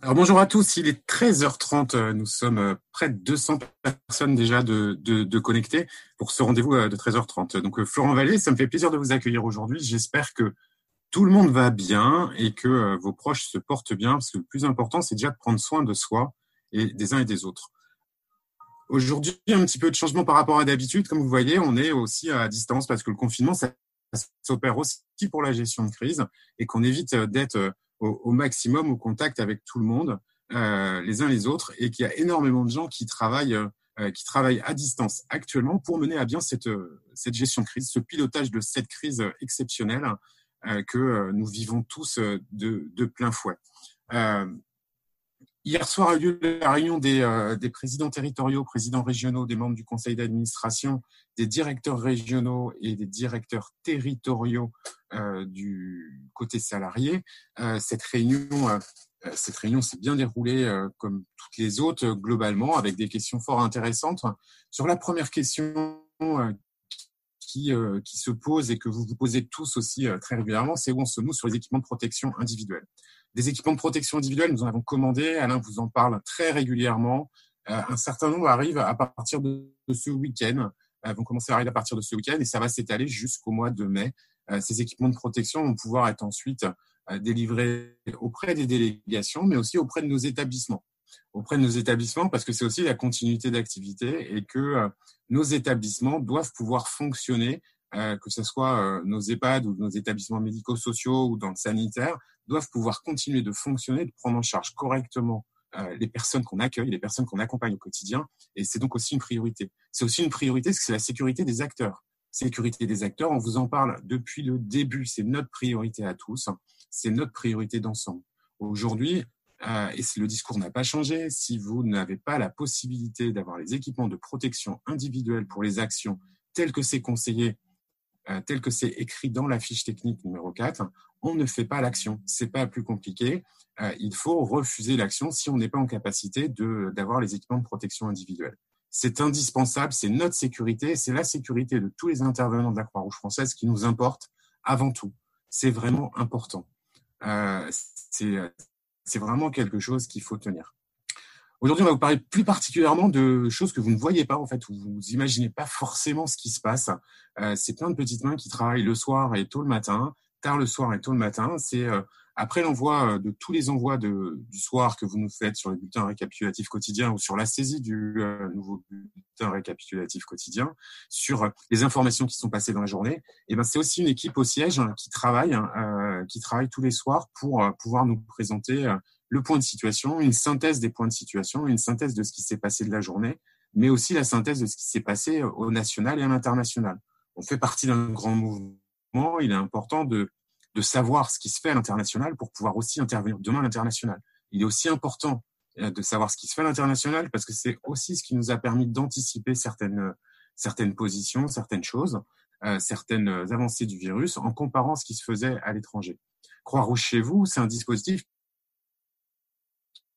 Alors bonjour à tous, il est 13h30, euh, nous sommes euh, près de 200 personnes déjà de, de, de connectées pour ce rendez-vous euh, de 13h30. Donc Florent Vallée, ça me fait plaisir de vous accueillir aujourd'hui. J'espère que tout le monde va bien et que vos proches se portent bien, parce que le plus important, c'est déjà de prendre soin de soi et des uns et des autres. Aujourd'hui, un petit peu de changement par rapport à d'habitude. Comme vous voyez, on est aussi à distance parce que le confinement, ça s'opère aussi pour la gestion de crise et qu'on évite d'être au, maximum au contact avec tout le monde, euh, les uns les autres, et qu'il y a énormément de gens qui travaillent, euh, qui travaillent à distance actuellement pour mener à bien cette, cette gestion de crise, ce pilotage de cette crise exceptionnelle euh, que nous vivons tous de, de plein fouet. Hier soir a eu lieu la réunion des, des, présidents territoriaux, présidents régionaux, des membres du conseil d'administration, des directeurs régionaux et des directeurs territoriaux euh, du côté salarié. Euh, cette réunion, euh, cette réunion s'est bien déroulée comme toutes les autres globalement, avec des questions fort intéressantes. Sur la première question qui, se pose et que vous vous posez tous aussi très régulièrement, c'est où on se nous sur les équipements de protection individuels. Des équipements de protection individuelle, nous en avons commandé. Alain vous en parle très régulièrement. un certain nombre arrivent à partir de ce week-end vont commencer à arriver à partir de ce week-end et ça va s'étaler jusqu'au mois de mai. Euh, ces équipements de protection vont pouvoir être ensuite euh, délivrés auprès des délégations, mais aussi auprès de nos établissements. Auprès de nos établissements, parce que c'est aussi la continuité d'activité et que euh, nos établissements doivent pouvoir fonctionner, que ce soit nos EHPAD ou nos établissements médico-sociaux ou dans le sanitaire, doivent pouvoir continuer de fonctionner, de prendre en charge correctement les personnes qu'on accueille, les personnes qu'on accompagne au quotidien. Et c'est donc aussi une priorité. C'est aussi une priorité parce que c'est la sécurité des acteurs sécurité des acteurs. On vous en parle depuis le début. C'est notre priorité à tous. C'est notre priorité d'ensemble. Aujourd'hui, euh, et le discours n'a pas changé, si vous n'avez pas la possibilité d'avoir les équipements de protection individuelle pour les actions telles que c'est conseillé, euh, tel que c'est écrit dans la fiche technique numéro 4, on ne fait pas l'action. C'est pas plus compliqué. Euh, il faut refuser l'action si on n'est pas en capacité d'avoir les équipements de protection individuelle. C'est indispensable, c'est notre sécurité, c'est la sécurité de tous les intervenants de la Croix-Rouge française qui nous importe avant tout. C'est vraiment important. Euh, c'est vraiment quelque chose qu'il faut tenir. Aujourd'hui, on va vous parler plus particulièrement de choses que vous ne voyez pas, en fait, où vous imaginez pas forcément ce qui se passe. Euh, c'est plein de petites mains qui travaillent le soir et tôt le matin, tard le soir et tôt le matin. C'est euh, après l'envoi euh, de tous les envois de, du soir que vous nous faites sur le bulletin récapitulatif quotidien ou sur la saisie du euh, nouveau bulletin récapitulatif quotidien, sur euh, les informations qui sont passées dans la journée, et eh ben c'est aussi une équipe au siège qui travaille, hein, qui travaille tous les soirs pour pouvoir nous présenter le point de situation, une synthèse des points de situation, une synthèse de ce qui s'est passé de la journée, mais aussi la synthèse de ce qui s'est passé au national et à l'international. On fait partie d'un grand mouvement. Il est important de de savoir ce qui se fait à l'international pour pouvoir aussi intervenir demain à l'international. Il est aussi important euh, de savoir ce qui se fait à l'international parce que c'est aussi ce qui nous a permis d'anticiper certaines, certaines positions, certaines choses, euh, certaines avancées du virus en comparant ce qui se faisait à l'étranger. Croix-Rouge chez vous, c'est un dispositif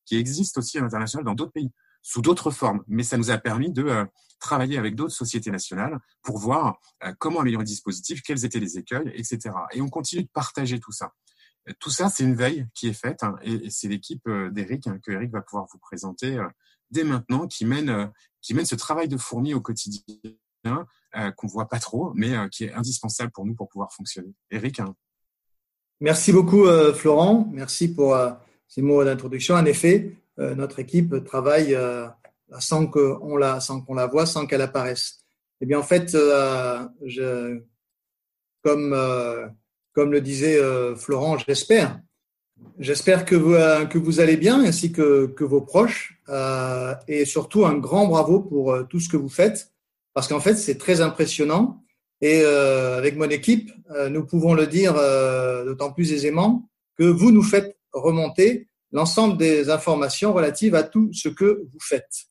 qui existe aussi à l'international dans d'autres pays sous d'autres formes. Mais ça nous a permis de euh, travailler avec d'autres sociétés nationales pour voir euh, comment améliorer le dispositif, quels étaient les écueils, etc. Et on continue de partager tout ça. Euh, tout ça, c'est une veille qui est faite hein, et, c'est l'équipe d'Eric hein, que Eric va pouvoir vous présenter dès maintenant qui mène, qui mène ce travail de fourmi au quotidien qu'on voit pas trop, mais qui est indispensable pour nous pour pouvoir fonctionner. Eric. Hein. Merci beaucoup, Florent. Merci pour ces mots d'introduction. En effet, notre équipe travaille euh, sans qu'on la, qu'on la voit, sans qu'elle apparaisse. Eh bien, en fait, euh, comme, comme le disait Florent, j'espère. J'espère que vous, que vous allez bien, ainsi que, que vos proches, et surtout un grand bravo pour tout ce que vous faites, parce qu'en fait, c'est très impressionnant. Et avec mon équipe, nous pouvons le dire d'autant plus aisément que vous nous faites remonter l'ensemble des informations relatives à tout ce que vous faites.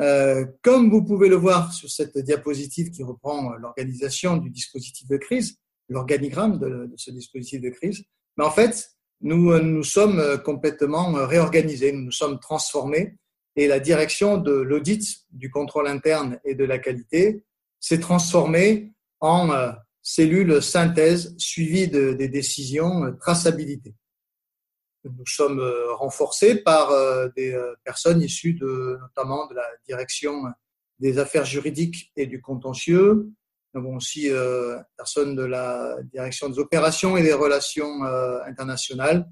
Euh, comme vous pouvez le voir sur cette diapositive qui reprend l'organisation du dispositif de crise, l'organigramme de, ce dispositif de crise, mais en fait, nous nous sommes complètement réorganisés, nous nous sommes transformés et la direction de l'audit, du contrôle interne et de la qualité s'est transformée en euh, cellule synthèse suivie de, des décisions traçabilité. Nous sommes renforcés par des personnes issues de, notamment de la direction des affaires juridiques et du contentieux. Nous avons aussi euh, personnes de la direction des opérations et des relations internationales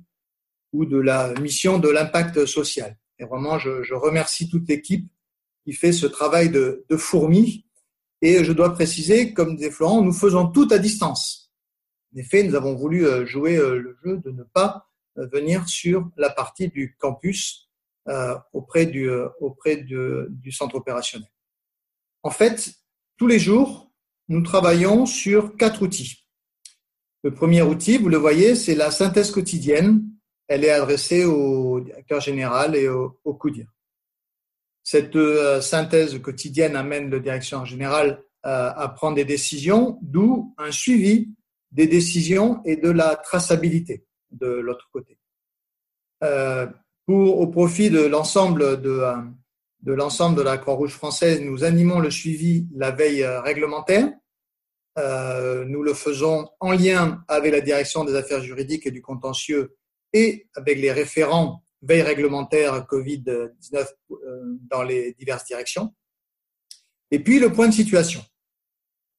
ou de la mission de l'impact social. Et vraiment, je, je remercie toute l'équipe qui fait ce travail de, de fourmi. Et je dois préciser, comme disait Florent, nous faisons tout à distance. En effet, nous avons voulu euh, jouer euh, le jeu de ne pas euh, venir sur la partie du campus auprès, du, auprès de, du centre opérationnel. En fait, tous les jours, nous travaillons sur quatre outils. Le premier outil, vous le voyez, c'est la synthèse quotidienne elle est adressée au directeur général et au, au. Cette euh, synthèse quotidienne amène le directeur général euh, à prendre des décisions, d'où un suivi des décisions et de la traçabilité de l'autre côté. Euh, au profit de l'ensemble de, de l'ensemble de la Croix-Rouge française, nous animons le suivi la veille réglementaire. nous le faisons en lien avec la direction des affaires juridiques et du contentieux et avec les référents veille réglementaire Covid-19 euh, dans les diverses directions. Et puis le point de situation.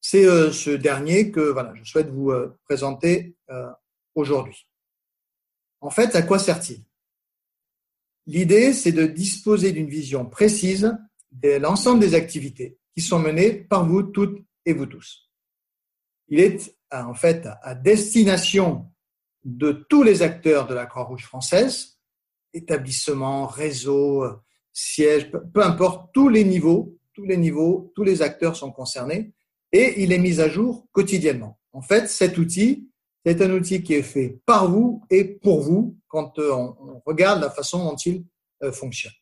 C'est euh, ce dernier que voilà, je souhaite vous euh, présenter aujourd'hui. En fait, à quoi sert-il? L'idée, c'est de disposer d'une vision précise de l'ensemble des activités qui sont menées par vous toutes et vous tous. Il est en fait à destination de tous les acteurs de la Croix-Rouge française, établissements, réseaux, sièges, peu importe, tous les niveaux, tous les niveaux, tous les acteurs sont concernés et il est mis à jour quotidiennement. En fait, cet outil, c'est un outil qui est fait par vous et pour vous quand euh, on regarde la façon dont il euh, fonctionne.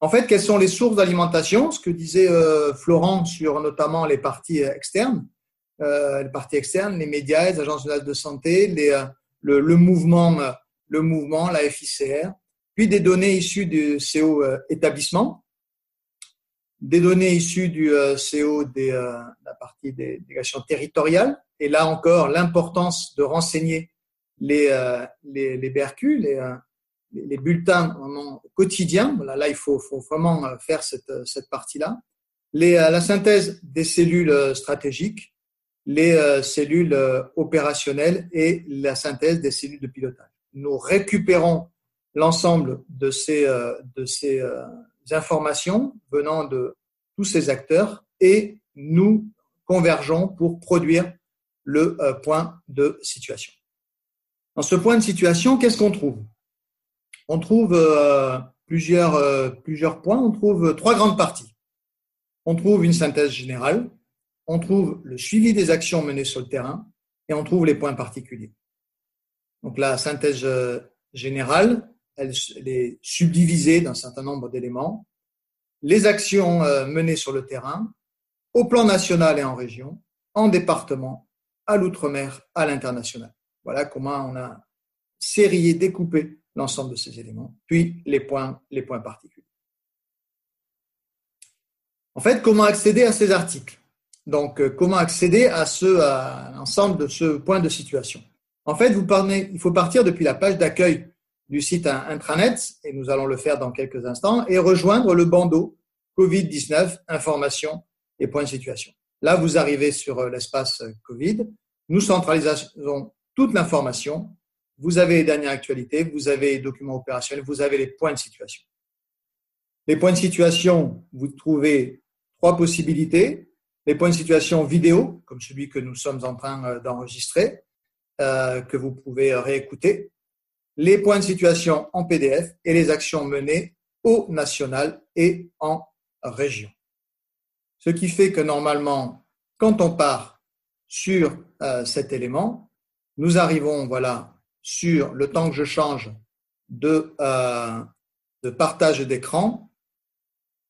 En fait, quelles sont les sources d'alimentation? Ce que disait euh, Florent sur notamment les parties externes, les parties externes, les médias, les agences de santé, le, mouvement, le mouvement, la FICR, puis des données issues du CO euh, établissement, des données issues du euh, CO des, la partie des délégations territoriales, et là encore l'importance de renseigner les, les, les BRQ, les, les bulletins vraiment quotidiens. Voilà, là, il faut, faut vraiment faire cette, cette partie-là. Les, la synthèse des cellules stratégiques, les euh, cellules euh, opérationnelles et la synthèse des cellules de pilotage. Nous récupérons l'ensemble de ces, euh, de ces informations venant de tous ces acteurs et nous convergeons pour produire le point de situation. Dans ce point de situation, qu'est-ce qu'on trouve? On trouve plusieurs, plusieurs points, on trouve trois grandes parties. On trouve une synthèse générale, on trouve le suivi des actions menées sur le terrain et on trouve les points particuliers. Donc la synthèse euh, générale, elle, est subdivisée d'un certain nombre d'éléments. Les actions euh, menées sur le terrain, au plan national et en région, en département, à l'outre-mer, à l'international. Voilà comment on a sérié, découpé l'ensemble de ces éléments, puis les points, les points particuliers. En fait, comment accéder à ces articles? Donc, euh, comment accéder à, à l'ensemble de ce point de situation? En fait, vous parlez, il faut partir depuis la page d'accueil du site intranet, et nous allons le faire dans quelques instants, et rejoindre le bandeau Covid-19, information et point de situation. Là, vous arrivez sur euh, l'espace euh, Covid. Nous centralisons toute l'information. Vous avez les dernières actualités, vous avez les documents opérationnels, vous avez les points de situation. Les points de situation, vous trouvez trois possibilités les points de situation vidéo, comme celui que nous sommes en train euh, d'enregistrer, que vous pouvez réécouter, les points de situation en PDF et les actions menées au national et en région. Ce qui fait que normalement, quand on part sur euh, cet élément, nous arrivons voilà, sur le temps que je change de, de partage d'écran.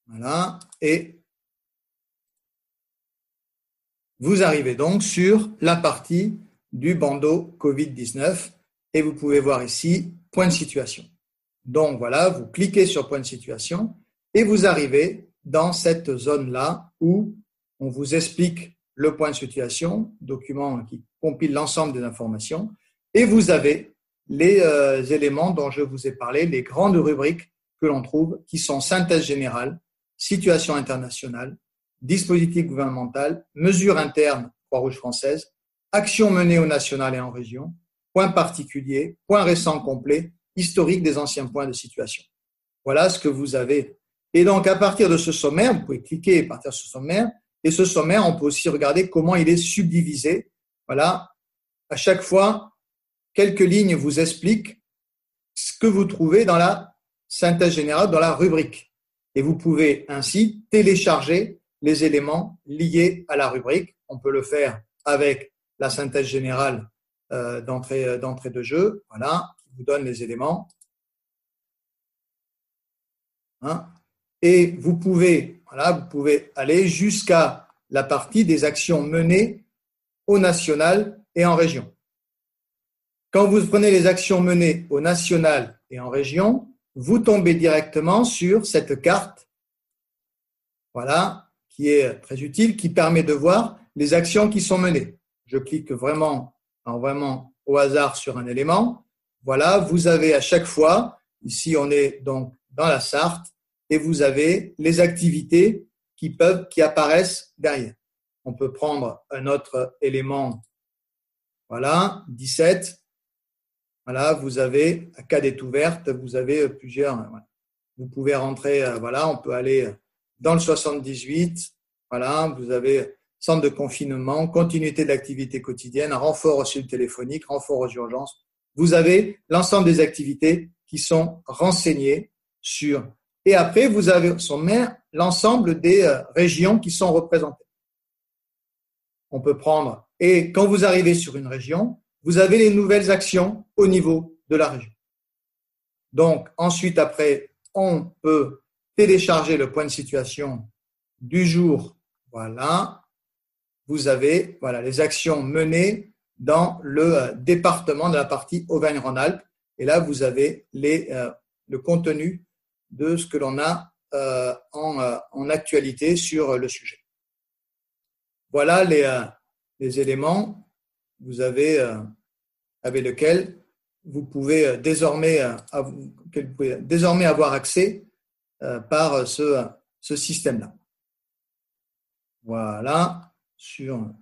Voilà, et Vous arrivez donc sur la partie du bandeau Covid-19 et vous pouvez voir ici point de situation. Donc voilà, vous cliquez sur point de situation et vous arrivez dans cette zone-là où on vous explique le point de situation, document qui compile l'ensemble des informations, et vous avez les euh, éléments dont je vous ai parlé, les grandes rubriques que l'on trouve, qui sont synthèse générale, situation internationale, dispositif gouvernemental, mesures internes Croix-Rouge française, actions menées au national et en région, points particuliers, points récents complets, historique des anciens points de situation. Voilà ce que vous avez. Et donc, à partir de ce sommaire, vous pouvez cliquer à partir de ce sommaire, et ce sommaire, on peut aussi regarder comment il est subdivisé. Voilà. À chaque fois, quelques lignes vous expliquent ce que vous trouvez dans la synthèse générale, dans la rubrique. Et vous pouvez ainsi télécharger les éléments liés à la rubrique. On peut le faire avec la synthèse générale d'entrée, d'entrée de jeu. Voilà, qui vous donne les éléments. Hein et vous pouvez, voilà, vous pouvez aller jusqu'à la partie des actions menées au national et en région. Quand vous prenez les actions menées au national et en région, vous tombez directement sur cette carte, voilà, qui est très utile, qui permet de voir les actions qui sont menées. Je clique vraiment, vraiment au hasard sur un élément. Voilà, vous avez à chaque fois, ici on est donc dans la Sarthe, et vous avez les activités qui peuvent, qui apparaissent derrière. On peut prendre un autre élément. Voilà, 17. Voilà, vous avez, à cas est ouverte, vous avez plusieurs. Vous pouvez rentrer, euh, voilà, on peut aller dans le 78. Voilà, vous avez centre de confinement, continuité de l'activité quotidienne, renfort au sud téléphonique, renfort aux urgences. Vous avez l'ensemble des activités qui sont renseignées sur et après, vous avez son maire l'ensemble des euh, régions qui sont représentées. On peut prendre, et quand vous arrivez sur une région, vous avez les nouvelles actions au niveau de la région. Donc, ensuite, après, on peut télécharger le point de situation du jour. Voilà. Vous avez voilà, les actions menées dans le euh, département de la partie Auvergne-Rhône-Alpes. Et là, vous avez les, euh, le contenu de ce que l'on a euh, euh, en, actualité sur le sujet. Voilà les, les éléments vous avez, avec lesquels vous pouvez désormais, désormais avoir accès par ce, ce système-là. Voilà.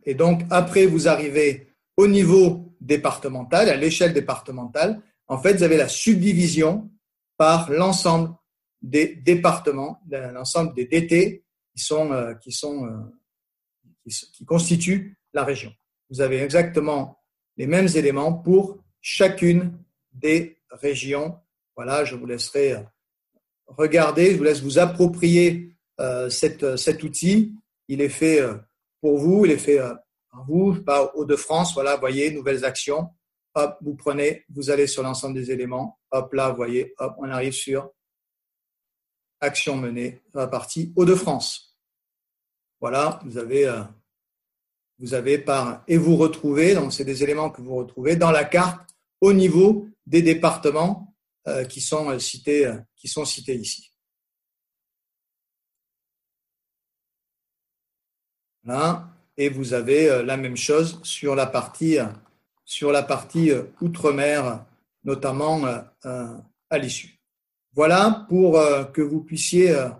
Et donc, après, vous arrivez au niveau départemental, à l'échelle départementale. En fait, vous avez la subdivision par l'ensemble des départements, l'ensemble des DT qui sont, euh, qui sont, euh, qui, constituent la région. Vous avez exactement les mêmes éléments pour chacune des régions. Voilà, je vous laisserai euh, regarder, je vous laisse vous approprier cet outil. Il est fait pour vous, il est fait par vous, pas Hauts-de-France. Voilà, vous voyez, nouvelles actions. Hop, vous prenez, vous allez sur l'ensemble des éléments. Hop, là, voyez, hop, on arrive sur action menée la partie Hauts-de-France. Voilà, vous avez, euh, vous avez par et vous retrouvez, donc c'est des éléments que vous retrouvez dans la carte au niveau des départements euh, qui sont euh, cités, qui sont cités ici. Et vous avez la même chose sur la partie, sur la partie outre-mer, notamment à l'issue. Voilà pour euh, que vous puissiez euh,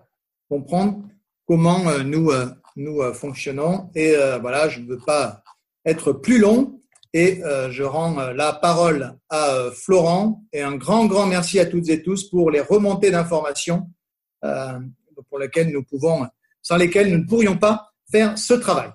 comprendre comment euh, nous, nous fonctionnons. Et voilà, je ne veux pas être plus long et je rends la parole à Florent et un grand, grand merci à toutes et tous pour les remontées d'informations pour lesquelles nous pouvons, sans lesquelles nous ne pourrions pas faire ce travail.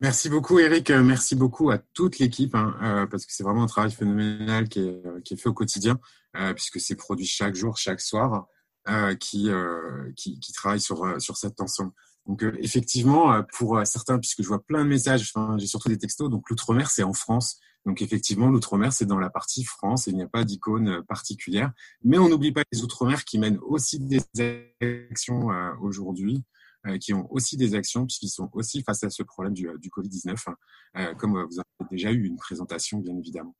Merci beaucoup Eric, merci beaucoup à toute l'équipe hein, parce que c'est vraiment un travail phénoménal qui est, est fait au quotidien. Euh, puisque c'est produit chaque jour, chaque soir, euh, qui, euh, travaille sur, sur cet ensemble. Donc effectivement, pour certains, puisque je vois plein de messages, j'ai surtout des textos, donc l'outre-mer, c'est en France. Donc effectivement, l'outre-mer, c'est dans la partie France il n'y a pas d'icône particulière. Mais on n'oublie pas les outre-mer qui mènent aussi des actions aujourd'hui, qui ont aussi des actions puisqu'ils sont aussi face à ce problème du, du Covid-19, hein, comme vous avez déjà eu une présentation, bien évidemment.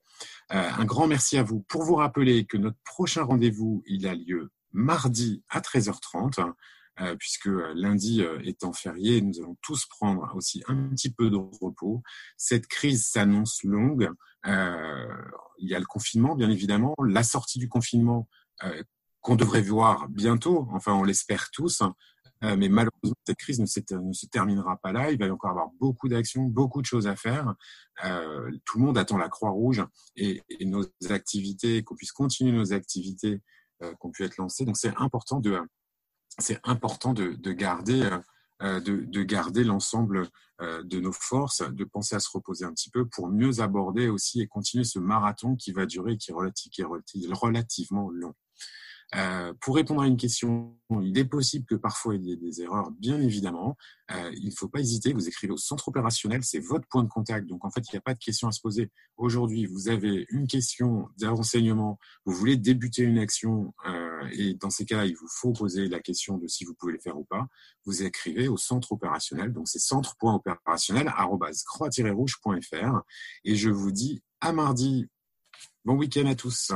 Euh, un grand merci à vous. Pour vous rappeler que notre prochain rendez-vous, il a lieu mardi à 13h30, euh, puisque euh, lundi étant férié, nous allons tous prendre aussi un petit peu de repos. Cette crise s'annonce longue. il y a le confinement, bien évidemment, la sortie du confinement qu'on devrait voir bientôt, enfin on l'espère tous, euh, mais malheureusement, cette crise ne, se terminera pas là. Il va y encore avoir beaucoup d'actions, beaucoup de choses à faire. Euh, tout le monde attend la Croix-Rouge et, nos activités, qu'on puisse continuer nos activités euh, qui ont pu être lancées. Donc c'est important de, c'est important de, de garder, euh, de, de, garder l'ensemble euh, de nos forces, de penser à se reposer un petit peu pour mieux aborder aussi et continuer ce marathon qui va durer, qui qui est relativement long. Euh, pour répondre à une question, il est possible que parfois il y ait des erreurs, bien évidemment. Euh, il ne faut pas hésiter, vous écrivez au centre opérationnel, c'est votre point de contact. Donc en fait, il n'y a pas de question à se poser. Aujourd'hui, vous avez une question d'un renseignement, vous voulez débuter une action, euh, et dans ces cas-là, il vous faut poser la question de si vous pouvez le faire ou pas. Vous écrivez au centre opérationnel, donc c'est centre.opérationnel.croix-rouge.fr. Et je vous dis à mardi. Bon week-end à tous.